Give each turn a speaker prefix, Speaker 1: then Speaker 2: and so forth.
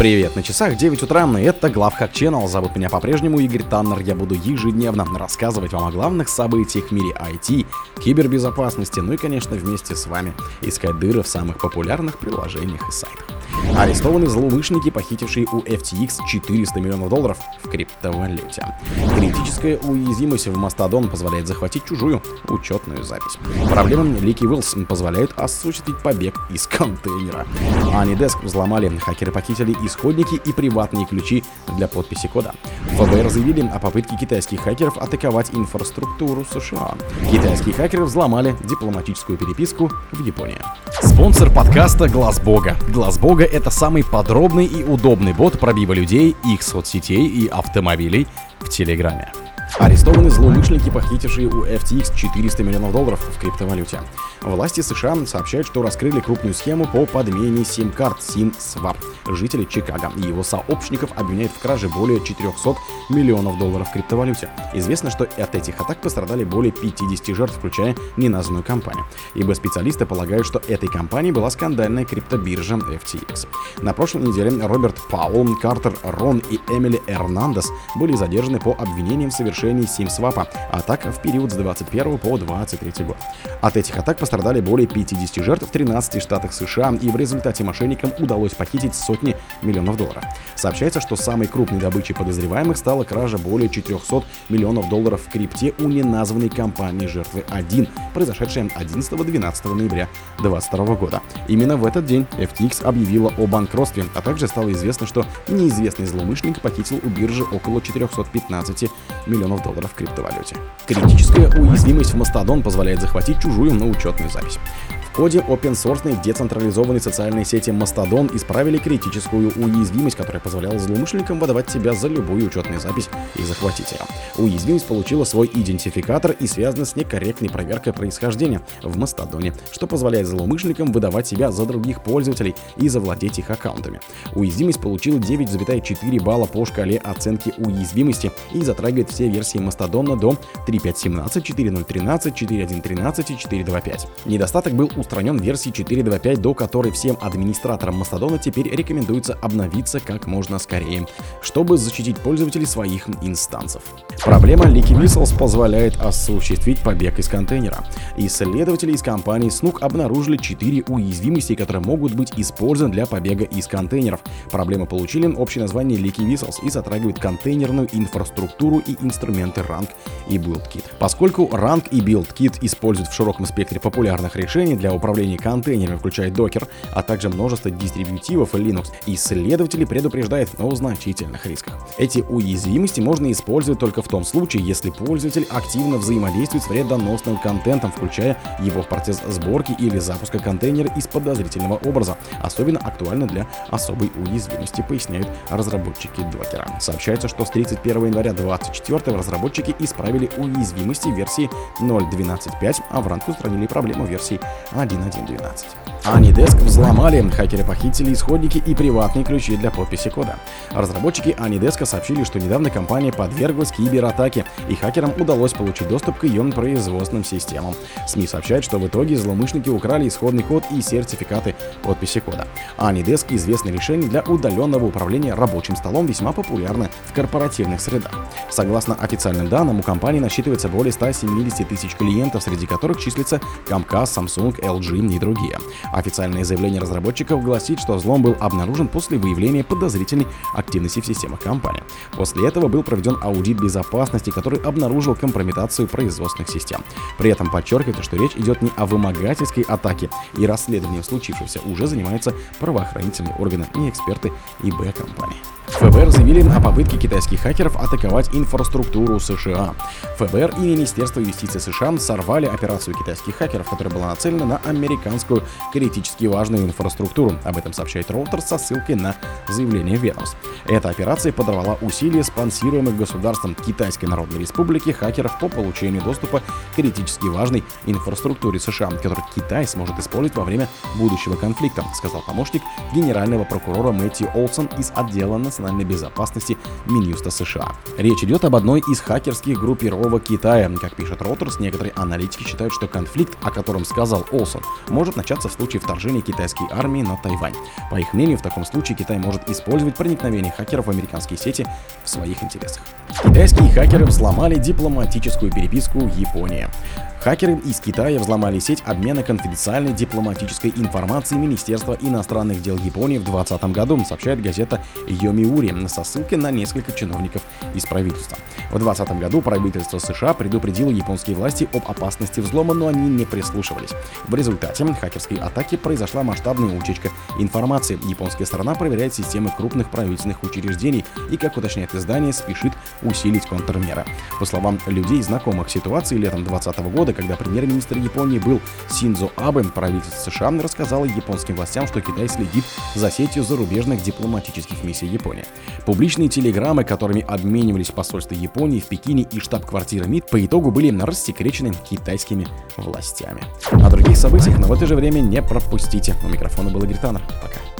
Speaker 1: Привет, на часах 9 утра, и это Главхак Channel. Зовут меня по-прежнему Игорь Таннер. Я буду ежедневно рассказывать вам о главных событиях в мире IT, кибербезопасности, ну и, конечно, вместе с вами искать дыры в самых популярных приложениях и сайтах. Арестованы злоумышленники, похитившие у FTX 400 миллионов долларов в криптовалюте. Критическая уязвимость в Mastodon позволяет захватить чужую учетную запись. Проблема Лики Уиллс позволяет осуществить побег из контейнера. Анидеск взломали, хакеры похитили исходники и приватные ключи для подписи кода. ФБР заявили о попытке китайских хакеров атаковать инфраструктуру США. Китайские хакеры взломали дипломатическую переписку в Японии. Спонсор подкаста Глаз Бога. Глаз Бога это самый подробный и удобный бот пробива людей, их соцсетей и автомобилей в Телеграме. Арестованы злоумышленники, похитившие у FTX 400 миллионов долларов в криптовалюте. Власти США сообщают, что раскрыли крупную схему по подмене сим-карт SIM-Swap. Жители Чикаго и его сообщников обвиняют в краже более 400 миллионов долларов в криптовалюте. Известно, что от этих атак пострадали более 50 жертв, включая неназванную компанию. Ибо специалисты полагают, что этой компанией была скандальная криптобиржа FTX. На прошлой неделе Роберт Паул, Картер Рон и Эмили Эрнандес были задержаны по обвинениям в совершении сим-свапа, атак в период с 21 по 23 год. От этих атак пострадали более 50 жертв в 13 штатах США, и в результате мошенникам удалось похитить сотни миллионов долларов. Сообщается, что самой крупной добычей подозреваемых стала кража более 400 миллионов долларов в крипте у неназванной компании жертвы 1, произошедшая 11-12 ноября 2022 года. Именно в этот день FTX объявила о банкротстве, а также стало известно, что неизвестный злоумышленник похитил у биржи около 415 миллионов долларов в криптовалюте. Критическая уязвимость в Mastodon позволяет захватить чужую, но учетную запись. В ходе open-source децентрализованной социальной сети Mastodon исправили критическую уязвимость, которая позволяла злоумышленникам выдавать себя за любую учетную запись и захватить ее. Уязвимость получила свой идентификатор и связана с некорректной проверкой происхождения в Mastodon, что позволяет злоумышленникам выдавать себя за других пользователей и завладеть их аккаунтами. Уязвимость получила 9,4 балла по шкале оценки уязвимости и затрагивает все версии Mastodon до 3.5.17, 4.0.13, 4.1.13 и 4.2.5. Недостаток был устранен в версии 4.2.5, до которой всем администраторам Мастодона теперь рекомендуется обновиться как можно скорее, чтобы защитить пользователей своих инстансов. Проблема Leaky Whistles позволяет осуществить побег из контейнера. Исследователи из компании Snook обнаружили 4 уязвимости, которые могут быть использованы для побега из контейнеров. Проблемы получили общее название Leaky Whistles и затрагивает контейнерную инфраструктуру и инструменты Rank и BuildKit. Поскольку Rank и BuildKit используют в широком спектре популярных решений для управления контейнерами, включая Docker, а также множество дистрибутивов Linux, исследователи предупреждают о значительных рисках. Эти уязвимости можно использовать только в том случае, если пользователь активно взаимодействует с вредоносным контентом, включая его в процесс сборки или запуска контейнера из подозрительного образа. Особенно актуально для особой уязвимости, поясняют разработчики Docker. Сообщается, что с 31 января 2024 разработчики исправили уязвимости версии 0.12.5, а в ранке устранили проблему версии 1.1.12. Anydesk взломали, хакеры похитили исходники и приватные ключи для подписи кода. Разработчики Anydesk сообщили, что недавно компания подверглась кибератаке, и хакерам удалось получить доступ к ее производственным системам. СМИ сообщают, что в итоге злоумышленники украли исходный код и сертификаты подписи кода. Anydesk — известное решение для удаленного управления рабочим столом, весьма популярно в корпоративных средах. Согласно официальным данным, у компании насчитывается более 170 тысяч клиентов, среди которых числится Comcast, Samsung, LG и другие. Официальное заявление разработчиков гласит, что взлом был обнаружен после выявления подозрительной активности в системах компании. После этого был проведен аудит безопасности, который обнаружил компрометацию производственных систем. При этом подчеркивается, что речь идет не о вымогательской атаке, и расследованием случившегося уже занимаются правоохранительные органы и эксперты ИБ компании. ФБР заявили о попытке китайских хакеров атаковать инфраструктуру США. ФБР и Министерство юстиции США сорвали операцию китайских хакеров, которая была нацелена на американскую критически важную инфраструктуру. Об этом сообщает Reuters со ссылкой на заявление ведомств. Эта операция подорвала усилия спонсируемых государством Китайской Народной Республики хакеров по получению доступа к критически важной инфраструктуре США, которую Китай сможет использовать во время будущего конфликта, сказал помощник генерального прокурора Мэтью Олсон из отдела национальной безопасности Минюста США. Речь идет об одной из хакерских группировок Китая. Как пишет Reuters, некоторые аналитики считают, что конфликт, о котором сказал Олсон, может начаться в случае вторжения китайской армии на Тайвань. По их мнению, в таком случае Китай может использовать проникновение хакеров в американские сети в своих интересах. Китайские хакеры взломали дипломатическую переписку Японии. Хакеры из Китая взломали сеть обмена конфиденциальной дипломатической информацией Министерства иностранных дел Японии в 2020 году, сообщает газета Йомиури со ссылкой на несколько чиновников из правительства. В 2020 году правительство США предупредило японские власти об опасности взлома, но они не прислушивались. В результате хакерской атаки произошла масштабная утечка информации. Японская сторона проверяет системы крупных правительственных учреждений и, как уточняет издание, спешит усилить контрмеры. По словам людей, знакомых ситуации летом 2020 года года, когда премьер-министр Японии был Синдзо Абе, правительство США рассказало японским властям, что Китай следит за сетью зарубежных дипломатических миссий Японии. Публичные телеграммы, которыми обменивались посольства Японии в Пекине и штаб-квартира МИД, по итогу были рассекречены китайскими властями. О других событиях, но в это же время не пропустите. У микрофона был Игорь. Пока.